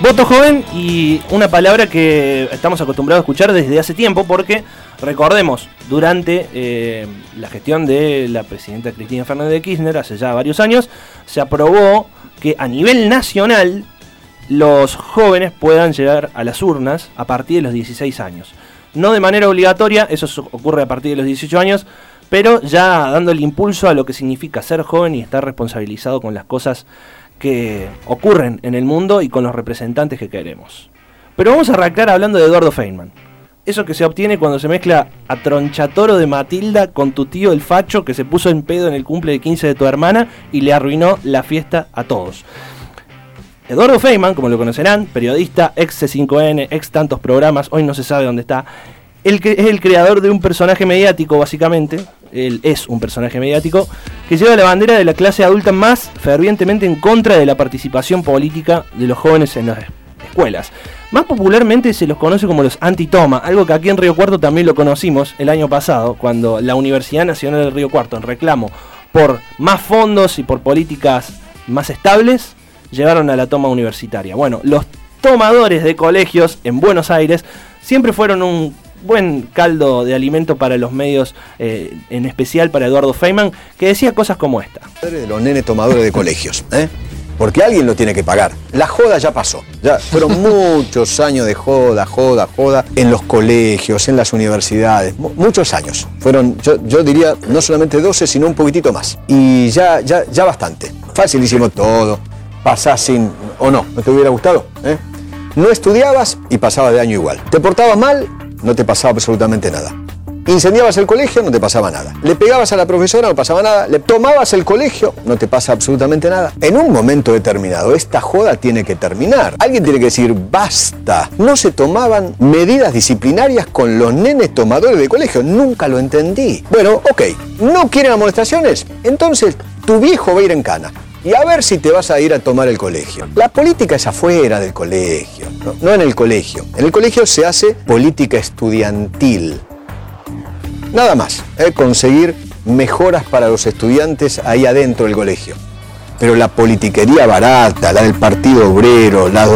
Voto joven y una palabra que estamos acostumbrados a escuchar desde hace tiempo porque, recordemos, durante eh, la gestión de la presidenta Cristina Fernández de Kirchner, hace ya varios años, se aprobó que a nivel nacional los jóvenes puedan llegar a las urnas a partir de los 16 años. No de manera obligatoria, eso ocurre a partir de los 18 años, pero ya dando el impulso a lo que significa ser joven y estar responsabilizado con las cosas que ocurren en el mundo y con los representantes que queremos. Pero vamos a arrancar hablando de Eduardo Feynman. Eso que se obtiene cuando se mezcla a tronchatoro de Matilda con tu tío el facho que se puso en pedo en el cumple de 15 de tu hermana y le arruinó la fiesta a todos. Eduardo Feynman, como lo conocerán, periodista, ex C5N, ex tantos programas, hoy no se sabe dónde está, el que es el creador de un personaje mediático, básicamente. Él es un personaje mediático que lleva la bandera de la clase adulta más fervientemente en contra de la participación política de los jóvenes en las escuelas. Más popularmente se los conoce como los anti-toma, algo que aquí en Río Cuarto también lo conocimos el año pasado, cuando la Universidad Nacional de Río Cuarto, en reclamo por más fondos y por políticas más estables, llevaron a la toma universitaria. Bueno, los tomadores de colegios en Buenos Aires siempre fueron un buen caldo de alimento para los medios, eh, en especial para Eduardo Feynman, que decía cosas como esta. De los nenes tomadores de colegios, ¿eh? Porque alguien lo tiene que pagar. La joda ya pasó. Ya fueron muchos años de joda, joda, joda en los colegios, en las universidades. muchos años. Fueron, yo, yo, diría, no solamente 12, sino un poquitito más. Y ya, ya, ya bastante. Facilísimo todo. Pasás sin. ¿O no? ¿No te hubiera gustado? ¿Eh? No estudiabas y pasaba de año igual. Te portabas mal no te pasaba absolutamente nada. Incendiabas el colegio, no te pasaba nada. Le pegabas a la profesora, no pasaba nada. Le tomabas el colegio, no te pasa absolutamente nada. En un momento determinado, esta joda tiene que terminar. Alguien tiene que decir, basta. No se tomaban medidas disciplinarias con los nenes tomadores de colegio. Nunca lo entendí. Bueno, ok, ¿no quieren amonestaciones? Entonces, tu viejo va a ir en cana y a ver si te vas a ir a tomar el colegio. La política es afuera del colegio, no, en el colegio. En el colegio se hace política estudiantil. Nada más, ¿eh? conseguir mejoras para los estudiantes ahí adentro del colegio. Pero la politiquería barata, la del Partido Obrero, la,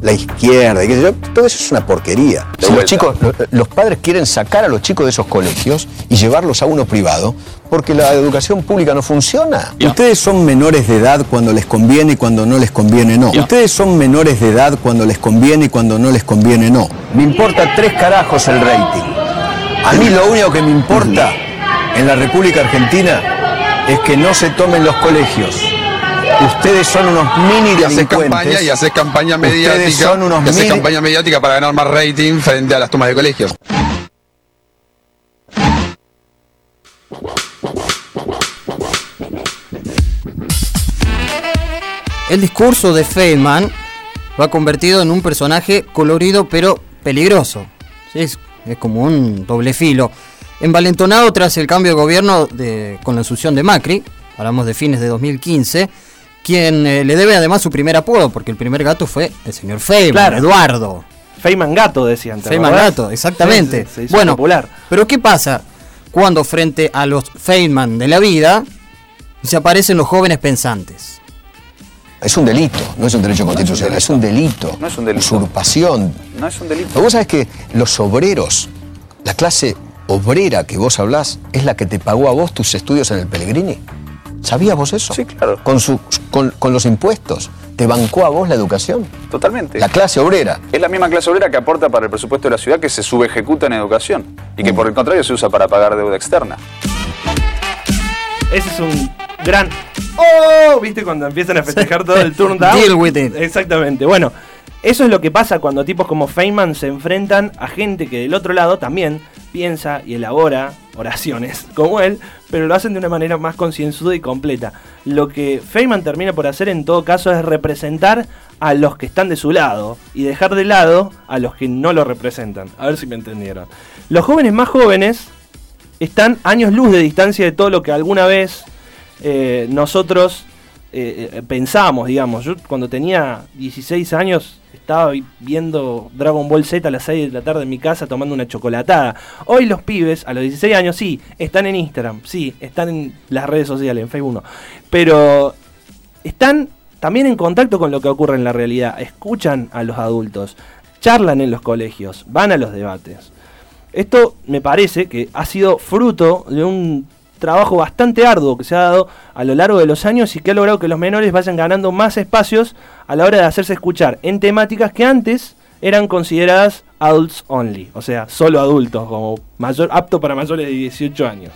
la, izquierda, todo eso es una porquería. los, chicos, los padres quieren sacar a los chicos de esos colegios y llevarlos a uno privado porque la educación pública no funciona. Ustedes son menores de edad cuando les conviene y cuando no les conviene no. Ustedes son menores de edad cuando les conviene y cuando no les conviene no. Me importa tres carajos el rating. A mí lo único que me importa en la República Argentina es que no se tomen los colegios. Ustedes son unos mini y haces campaña y haces campaña mediática. son unos y haces campaña mediática para ganar más rating frente a las tomas de colegios. El discurso de Feynman lo ha convertido en un personaje colorido pero peligroso. Es, como un doble filo. Envalentonado tras el cambio de gobierno con la asunción de Macri, hablamos de fines de 2015, quien eh, le debe además su primer apodo, porque el primer gato fue el señor Feynman, Eduardo. Feynman Gato decían. Feynman Gato, exactamente. bueno, popular. pero ¿qué pasa cuando frente a los Feynman de la vida se aparecen los jóvenes pensantes? Es un delito, no es un derecho constitucional, es un delito. No es un delito. Usurpación. No es un delito. Vos sabés que los obreros, la clase obrera que vos hablás, es la que te pagó a vos tus estudios en el Pellegrini. ¿Sabías vos eso? Sí, claro. Con, su, con, los impuestos. ¿Te bancó a vos la educación? Totalmente. La clase obrera. Es la misma clase obrera que aporta para el presupuesto de la ciudad que se subejecuta en educación y que por el contrario se usa para pagar deuda externa. Ese es un gran ¡Oh! ¿Viste cuando empiezan a festejar todo el turn down? Deal with it. Exactamente. Bueno, eso es lo que pasa cuando tipos como Feynman se enfrentan a gente que del otro lado también piensa y elabora oraciones como él, pero lo hacen de una manera más concienzuda y completa. Lo que Feynman termina por hacer en todo caso es representar a los que están de su lado y dejar de lado a los que no lo representan. A ver si me entendieron. Los jóvenes más jóvenes están años luz de distancia de todo lo que alguna vez eh, nosotros eh, eh, pensamos, digamos, yo cuando tenía 16 años estaba viendo Dragon Ball Z a las 6 de la tarde en mi casa tomando una chocolatada. Hoy los pibes, a los 16 años, sí, están en Instagram, sí, están en las redes sociales, en Facebook, pero están también en contacto con lo que ocurre en la realidad, escuchan a los adultos, charlan en los colegios, van a los debates. Esto me parece que ha sido fruto de un trabajo bastante arduo que se ha dado a lo largo de los años y que ha logrado que los menores vayan ganando más espacios a la hora de hacerse escuchar en temáticas que antes eran consideradas adults only, o sea, solo adultos, como mayor, apto para mayores de 18 años.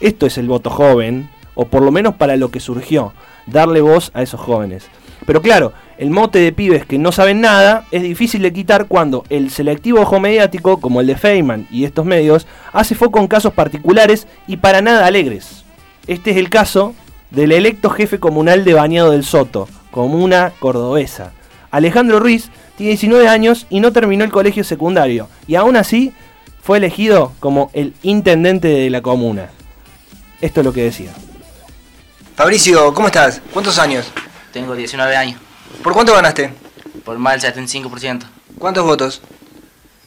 Esto es el voto joven, o por lo menos para lo que surgió, darle voz a esos jóvenes. Pero claro, el mote de pibes que no saben nada es difícil de quitar cuando el selectivo ojo mediático, como el de Feynman y estos medios, hace foco en casos particulares y para nada alegres. Este es el caso del electo jefe comunal de Bañado del Soto, comuna cordobesa. Alejandro Ruiz tiene 19 años y no terminó el colegio secundario, y aún así fue elegido como el intendente de la comuna. Esto es lo que decía. Fabricio, ¿cómo estás? ¿Cuántos años? Tengo 19 años, ¿Por cuánto ganaste? por más del 75%. ¿Cuántos votos?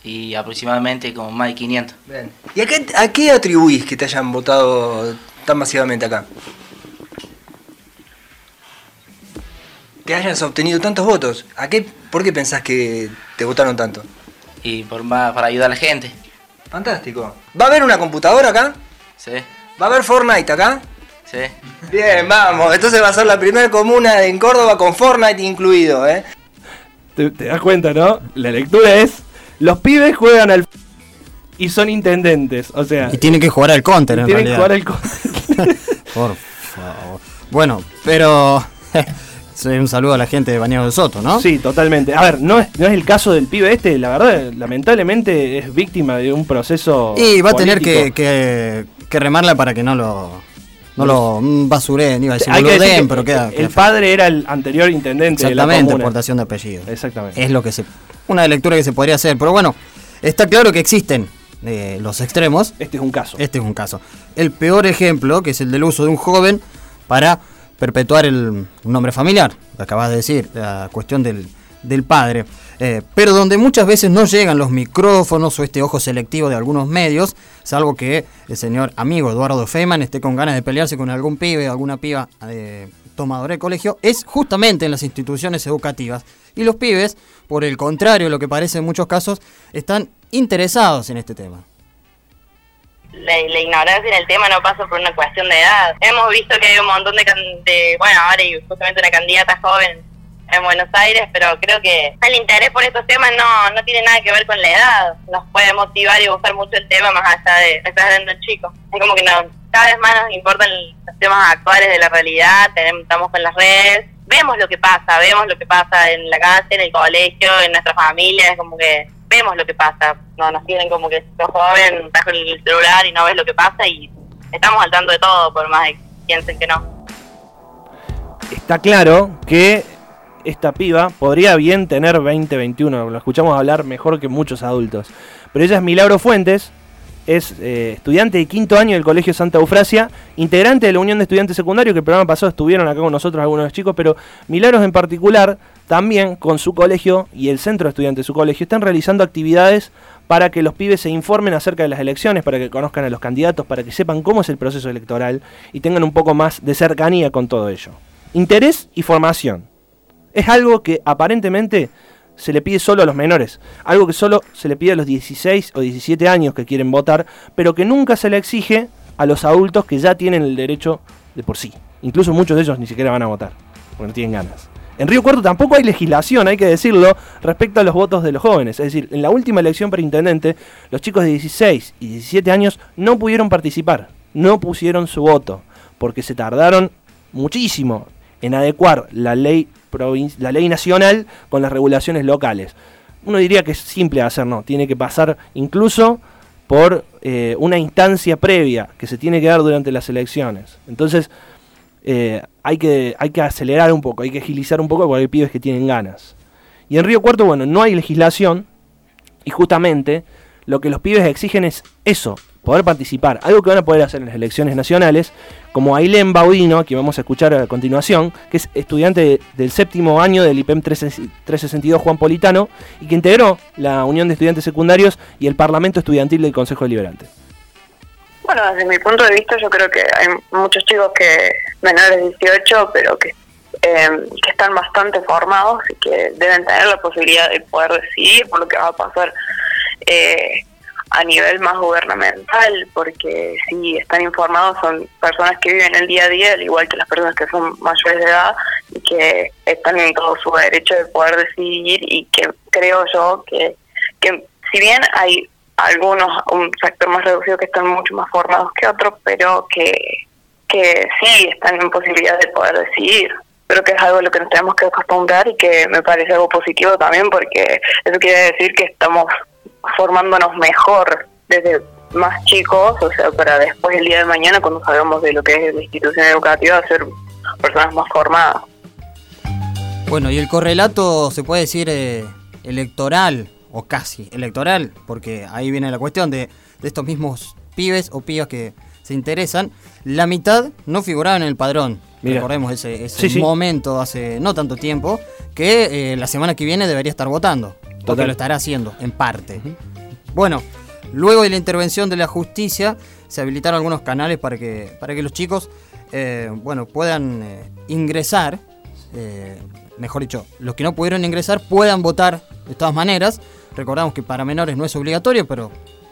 Y aproximadamente como más de 500. Bien. ¿Y a qué, a qué atribuís que te hayan votado tan masivamente acá? Que hayas obtenido tantos votos. ¿A qué, ¿Por qué pensás que te votaron tanto? Y por más para ayudar a la gente. Fantástico. ¿Va a haber una computadora acá? ¿Sí? ¿Va a haber Fortnite acá? ¿Sí? Bien, vamos. Entonces va a ser la primera comuna en Córdoba con Fortnite incluido, ¿eh? Te, te das cuenta, ¿no? La lectura es, los pibes juegan al... y son intendentes, o sea... Y tienen que jugar al counter en tienen que jugar al... Por favor. Bueno, pero. sí, un saludo a la gente de Bañado de Soto, ¿no? Sí, totalmente. A ver, no es, no es el caso del pibe este, la verdad, lamentablemente es víctima de un proceso. Y va a tener que, que, que remarla para que no lo. No lo mm, basureen, iba a decir Hay que pero queda. el queda padre era el anterior intendente de la Exactamente, portación de apellido. Exactamente. Es lo que se. Una lectura que se podría hacer. Pero bueno, está claro que existen eh, los extremos. Este es un caso. Este es un caso. El peor ejemplo, que es el del uso de un joven para perpetuar el un nombre familiar, lo acabas de decir, la cuestión del, del padre. Eh, pero donde muchas veces no llegan los micrófonos o este ojo selectivo de algunos medios, salvo que el señor amigo Eduardo Feynman esté con ganas de pelearse con algún pibe, alguna piba eh, tomadora de colegio, es justamente en las instituciones educativas. Y los pibes, por el contrario, lo que parece en muchos casos, están interesados en este tema. la, ignorancia en el tema no pasa por una cuestión de edad. Hemos visto que hay un montón de, de bueno, ahora hay justamente una candidata joven en Buenos Aires, pero creo que el interés por estos temas no, no tiene nada que ver con la edad. Nos puede motivar y gustar mucho el tema más allá de estar dentro el chico. Es como que no, cada vez más nos importan los temas actuales de la realidad, tenemos, estamos con las redes, vemos lo que pasa, vemos lo que pasa en la casa, en el colegio, en nuestra familia, es como que vemos lo que pasa. No nos tienen como que sos joven, estás con el celular y no ves lo que pasa y estamos al tanto de todo, por más que piensen que no. Está claro que esta piba podría bien tener 20, 21, lo escuchamos hablar mejor que muchos adultos. Pero ella es Milagro Fuentes, es eh, estudiante de quinto año del Colegio Santa Eufrasia, integrante de la Unión de Estudiantes Secundarios, que el programa pasado estuvieron acá con nosotros algunos de los chicos, pero Milagros en particular, también con su colegio y el centro de estudiantes de su colegio, están realizando actividades para que los pibes se informen acerca de las elecciones, para que conozcan a los candidatos, para que sepan cómo es el proceso electoral y tengan un poco más de cercanía con todo ello. Interés y formación. Es algo que aparentemente se le pide solo a los menores, algo que solo se le pide a los 16 o 17 años que quieren votar, pero que nunca se le exige a los adultos que ya tienen el derecho de por sí. Incluso muchos de ellos ni siquiera van a votar, porque no tienen ganas. En Río Cuarto tampoco hay legislación, hay que decirlo, respecto a los votos de los jóvenes. Es decir, en la última elección para intendente, los chicos de 16 y 17 años no pudieron participar, no pusieron su voto, porque se tardaron muchísimo en adecuar la ley, la ley nacional con las regulaciones locales. Uno diría que es simple de hacer, no, tiene que pasar incluso por eh, una instancia previa que se tiene que dar durante las elecciones. Entonces, eh, hay, que, hay que acelerar un poco, hay que agilizar un poco porque hay pibes que tienen ganas. Y en Río Cuarto, bueno, no hay legislación y justamente lo que los pibes exigen es eso, poder participar, algo que van a poder hacer en las elecciones nacionales, como Ailén Baudino, que vamos a escuchar a continuación, que es estudiante de- del séptimo año del IPEM 362 Juan Politano y que integró la Unión de Estudiantes Secundarios y el Parlamento Estudiantil del Consejo Deliberante. Bueno, desde mi punto de vista yo creo que hay muchos chicos que menores de 18, pero que eh, que están bastante formados y que deben tener la posibilidad de poder decidir por lo que va a pasar eh, a nivel más gubernamental, porque si están informados son personas que viven el día a día, al igual que las personas que son mayores de edad y que están en todo su derecho de poder decidir y que creo yo que, que si bien hay algunos, un sector más reducido que están mucho más formados que otros, pero que, que sí están en posibilidad de poder decidir. Creo que es algo a lo que nos tenemos que acostumbrar y que me parece algo positivo también porque eso quiere decir que estamos formándonos mejor desde más chicos, o sea, para después el día de mañana cuando salgamos de lo que es la institución educativa, ser personas más formadas. Bueno, y el correlato se puede decir eh, electoral, o casi electoral, porque ahí viene la cuestión de, de estos mismos pibes o pibas que se interesan, la mitad no figuraban en el padrón. Mira. Recordemos ese, ese Sí, sí. momento hace no tanto tiempo que eh, la semana que viene debería estar votando. Porque lo estará haciendo, en parte. Bueno, luego de la intervención de la justicia, se habilitaron algunos canales para que, para que los chicos eh, bueno, puedan eh, ingresar, eh, mejor dicho, los que no pudieron ingresar puedan votar de todas maneras. Recordamos que para menores no es obligatorio, pero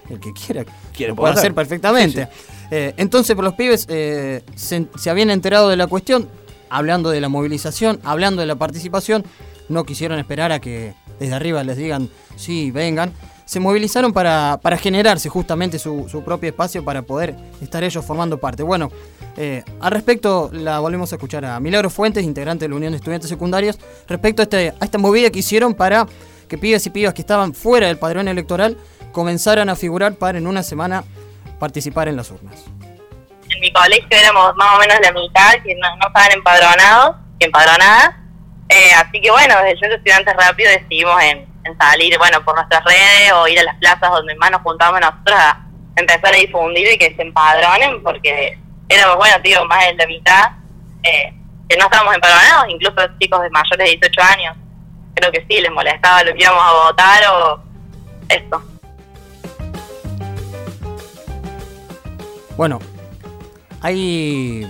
el que quiera lo puede hacer perfectamente. Eh, entonces, por los pibes eh, se, se habían enterado de la cuestión, hablando de la movilización, hablando de la participación, no quisieron esperar a que desde arriba les digan sí, vengan. Se movilizaron para, para generarse justamente su, su propio espacio para poder estar ellos formando parte. Bueno, eh, al respecto, la volvemos a escuchar a Milagro Fuentes, integrante de la Unión de Estudiantes Secundarios, respecto a, este, a esta movida que hicieron para que pibes y pibas que estaban fuera del padrón electoral comenzaran a figurar para en una semana participar en las urnas. en mi colegio éramos más o menos la mitad que no, no estaban empadronados, empadronadas. Eh, así que bueno, desde yo estudiantes rápido decidimos en, salir, bueno, por nuestras redes o ir a las plazas donde más nos juntábamos nosotros a empezar a difundir y que se empadronen, porque éramos, bueno, tío, más de la mitad eh, que no estábamos empadronados, incluso chicos de mayores de 18 años. Creo que sí, les molestaba lo que íbamos a votar o esto. Bueno, hay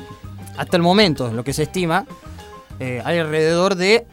hasta el momento, lo que se estima, eh, alrededor de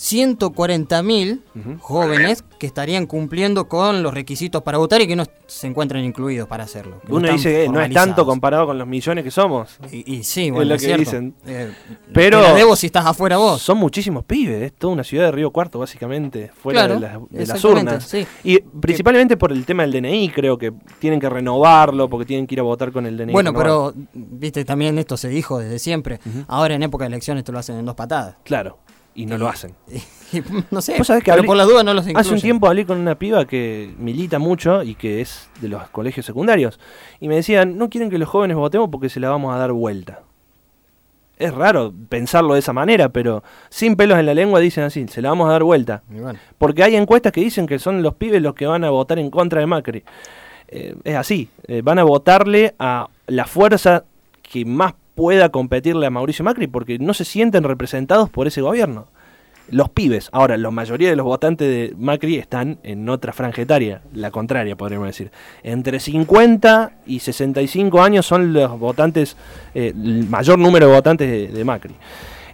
140.000 jóvenes que estarían cumpliendo con los requisitos para votar y que no se encuentran incluidos para hacerlo. no Uno dice que no es tanto comparado con los millones que somos. Y, y sí, Es bueno, lo es que cierto. dicen. Eh, Pero te debo si estás afuera vos. Son muchísimos pibes, es toda una ciudad de Río Cuarto, básicamente, fuera Claro, de, las- de las exactamente, urnas. sí. Y principalmente por el tema del DNI, creo que tienen que renovarlo porque tienen que ir a votar con el DNI. Bueno, renovado. pero viste, también esto se dijo desde siempre. Ahora en época de elecciones te lo hacen en dos patadas. Claro, y no lo hacen. Y, no sé, que pero hablé- por las dudas no los incluyen. Hace un tiempo hablé con una piba que milita mucho y que es de los colegios secundarios. Y me decían, no quieren que los jóvenes votemos porque se la vamos a dar vuelta. Es raro pensarlo de esa manera, pero sin pelos en la lengua dicen así, se la vamos a dar vuelta. Bueno. Porque hay encuestas que dicen que son los pibes los que van a votar en contra de Macri. Eh, es así, eh, van a votarle a la fuerza que más pueda competirle a Mauricio Macri porque no se sienten representados por ese gobierno. Los pibes, ahora la mayoría de los votantes de Macri están en otra franja etaria, la contraria podríamos decir. Entre 50 y 65 años son los votantes, eh, el mayor número de votantes de, Macri.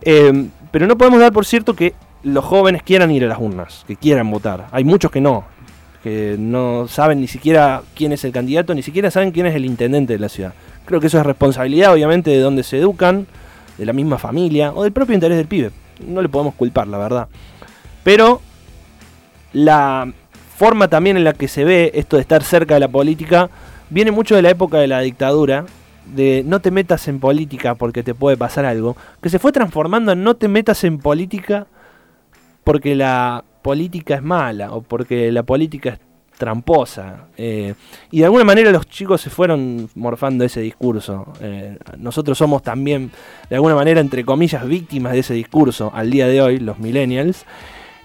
Eh, pero no podemos dar por cierto que los jóvenes quieran ir a las urnas, que quieran votar. Hay muchos que no, que no saben ni siquiera quién es el candidato, ni siquiera saben quién es el intendente de la ciudad. Creo que eso es responsabilidad, obviamente, de donde se educan, de la misma familia o del propio interés del pibe. No le podemos culpar, la verdad. Pero la forma también en la que se ve esto de estar cerca de la política viene mucho de la época de la dictadura, de no te metas en política porque te puede pasar algo, que se fue transformando en no te metas en política porque la política es mala o porque la política tramposa. eh, y de alguna manera los chicos se fueron morfando ese discurso. eh, nosotros somos también, de alguna manera, entre comillas, víctimas de ese discurso al día de hoy, los millennials.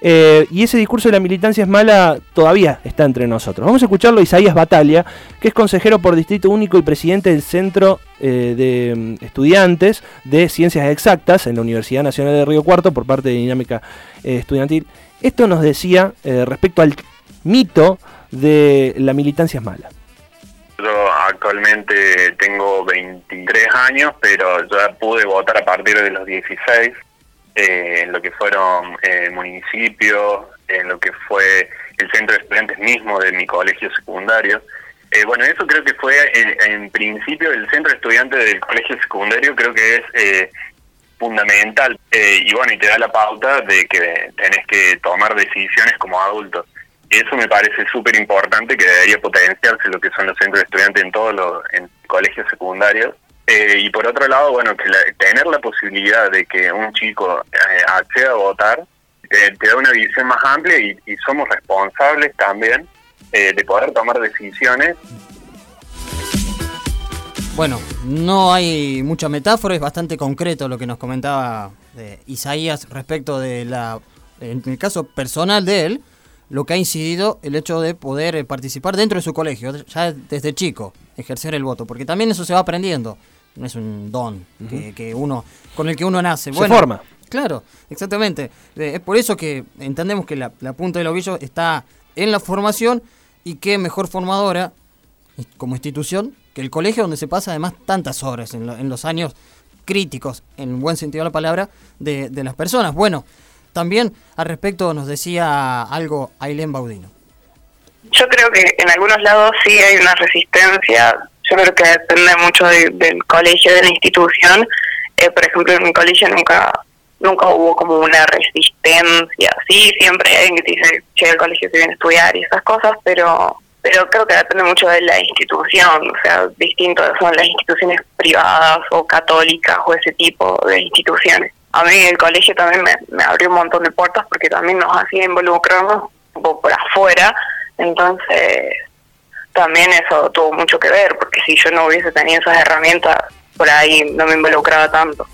Eh, y ese discurso de la militancia es mala todavía está entre nosotros. Vamos a escucharlo a Isaías Bataglia, que es consejero por Distrito Único y presidente del Centro de mm, Estudiantes de Ciencias Exactas en la Universidad Nacional de Río Cuarto por parte de Dinámica Estudiantil. Esto nos decía respecto al mito de la militancia es mala. Yo actualmente tengo 23 años, pero ya pude votar a partir de los 16. eh, en lo que fueron eh, municipios, en lo que fue el centro de estudiantes mismo de mi colegio secundario. Eh, bueno, eso creo que fue en, principio el centro de estudiantes del colegio secundario, creo que es eh, fundamental. Y bueno, y te da la pauta de que tenés que tomar decisiones como adultos. Eso me parece súper importante, que debería potenciarse lo que son los centros de estudiantes en todos los colegios secundarios. Eh, y por otro lado, bueno, que la- tener la posibilidad de que un chico eh, acceda a votar te, te da una visión más amplia y, somos responsables también eh, de poder tomar decisiones Bueno, no hay mucha metáfora, es bastante concreto lo que nos comentaba eh, Isaías respecto de la, en el caso personal de él, lo que ha incidido el hecho de poder eh, participar dentro de su colegio, ya desde chico, ejercer el voto, porque también eso se va aprendiendo, no es un don que, uno con el que uno nace. Se forma. Claro, exactamente. Eh, es por eso que entendemos que la, la punta del ovillo está en la formación y qué mejor formadora como institución que el colegio donde se pasa además tantas horas en, lo- en los años críticos, en buen sentido de la palabra, de, de las personas. Bueno, también al respecto nos decía algo Ailén Baudino. Yo creo que en algunos lados sí hay una resistencia. Yo creo que depende mucho de- del colegio, de la institución. Eh, por ejemplo, en mi colegio nunca nunca hubo como una resistencia. Sí, siempre hay alguien que dice, che, al colegio se viene a estudiar y esas cosas, pero pero creo que depende mucho de la institución. O sea, distinto son las instituciones privadas o católicas o ese tipo de instituciones. A mí el colegio también me, abrió un montón de puertas porque también nos hacía involucrarnos por afuera. Entonces, también eso tuvo mucho que ver, porque si yo no hubiese tenido esas herramientas, por ahí no me involucraba tanto.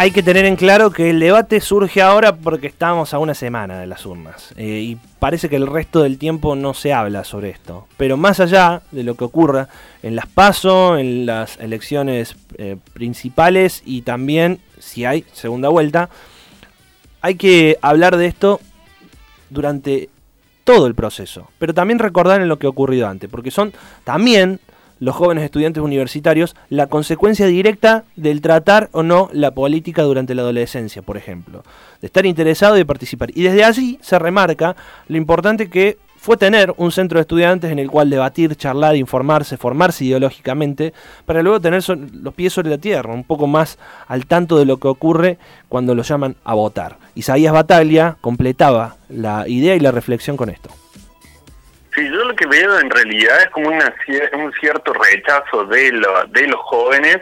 Hay que tener en claro que el debate surge ahora porque estamos a una semana de las urnas eh, y parece que el resto del tiempo no se habla sobre esto. Pero más allá de lo que ocurra en las PASO, en las elecciones eh, principales y también si hay segunda vuelta, hay que hablar de esto durante todo el proceso, pero también recordar en lo que ha ocurrido antes, porque son también los jóvenes estudiantes universitarios la consecuencia directa del tratar o no la política durante la adolescencia, por ejemplo, de estar interesado y de participar. Y desde allí se remarca lo importante que fue tener un centro de estudiantes en el cual debatir, charlar, informarse, formarse ideológicamente, para luego tener los pies sobre la tierra, un poco más al tanto de lo que ocurre cuando lo llaman a votar. Isaías Bataglia completaba la idea y la reflexión con esto. Lo que veo en realidad es como una, un cierto rechazo de, lo- de los jóvenes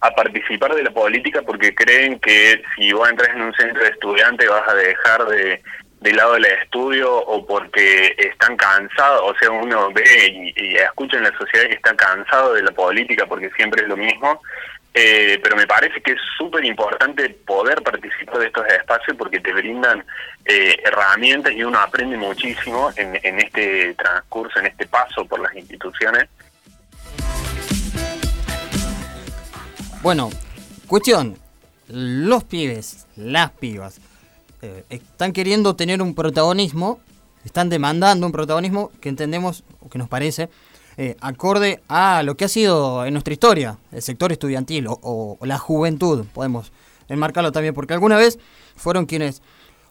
a participar de la política porque creen que si vos entras en un centro de estudiantes vas a dejar de, lado el estudio o porque están cansados, o sea, uno ve y escucha en la sociedad que está cansado de la política porque siempre es lo mismo. Eh, pero me parece que es súper importante poder participar de estos espacios porque te brindan eh, herramientas y uno aprende muchísimo en, en este transcurso, en este paso por las instituciones. Bueno, cuestión, los pibes, las pibas, eh, están queriendo tener un protagonismo, están demandando un protagonismo que entendemos, que nos parece, eh, acorde a lo que ha sido en nuestra historia, el sector estudiantil o, la juventud, podemos enmarcarlo también, porque alguna vez fueron quienes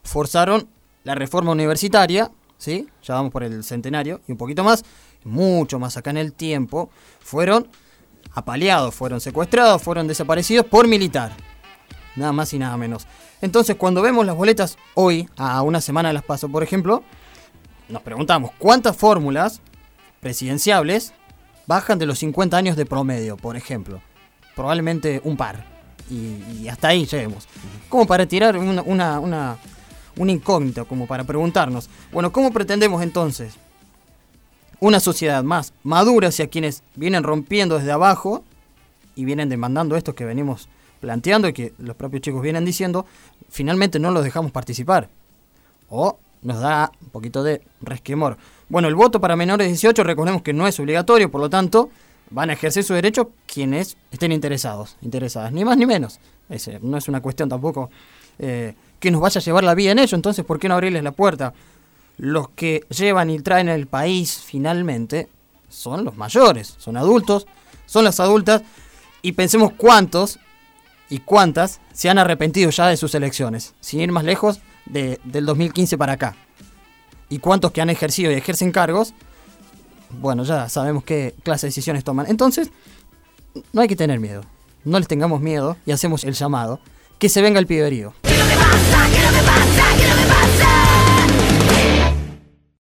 forzaron la reforma universitaria, ¿sí? Ya vamos por el centenario y un poquito más, mucho más acá en el tiempo, fueron apaleados, fueron secuestrados, fueron desaparecidos por militar. Nada más y nada menos. Entonces, cuando vemos las boletas hoy, a una semana las paso, por ejemplo, nos preguntamos cuántas fórmulas presidenciables bajan de los 50 años de promedio, por ejemplo. Probablemente un par. Y, hasta ahí lleguemos. Como para tirar una, una, una, una incógnita, como para preguntarnos, bueno, ¿cómo pretendemos entonces una sociedad más madura hacia quienes vienen rompiendo desde abajo y vienen demandando esto que venimos planteando y que los propios chicos vienen diciendo, finalmente no los dejamos participar. O nos da un poquito de resquemor. Bueno, el voto para menores de 18 recordemos que no es obligatorio, por lo tanto, van a ejercer su derecho quienes estén interesados, interesadas, ni más ni menos. Ese, no es una cuestión tampoco eh, que nos vaya a llevar la vida en ello, entonces, ¿por qué no abrirles la puerta? Los que llevan y traen el país finalmente son los mayores, son adultos, son las adultas, y pensemos cuántos y cuántas se han arrepentido ya de sus elecciones, sin ir más lejos de- del 2015 para acá. Y cuántos que han ejercido y ejercen cargos, bueno, ya sabemos qué clase de decisiones toman. Entonces, no hay que tener miedo. No les tengamos miedo y hacemos el llamado. Que se venga el piberío.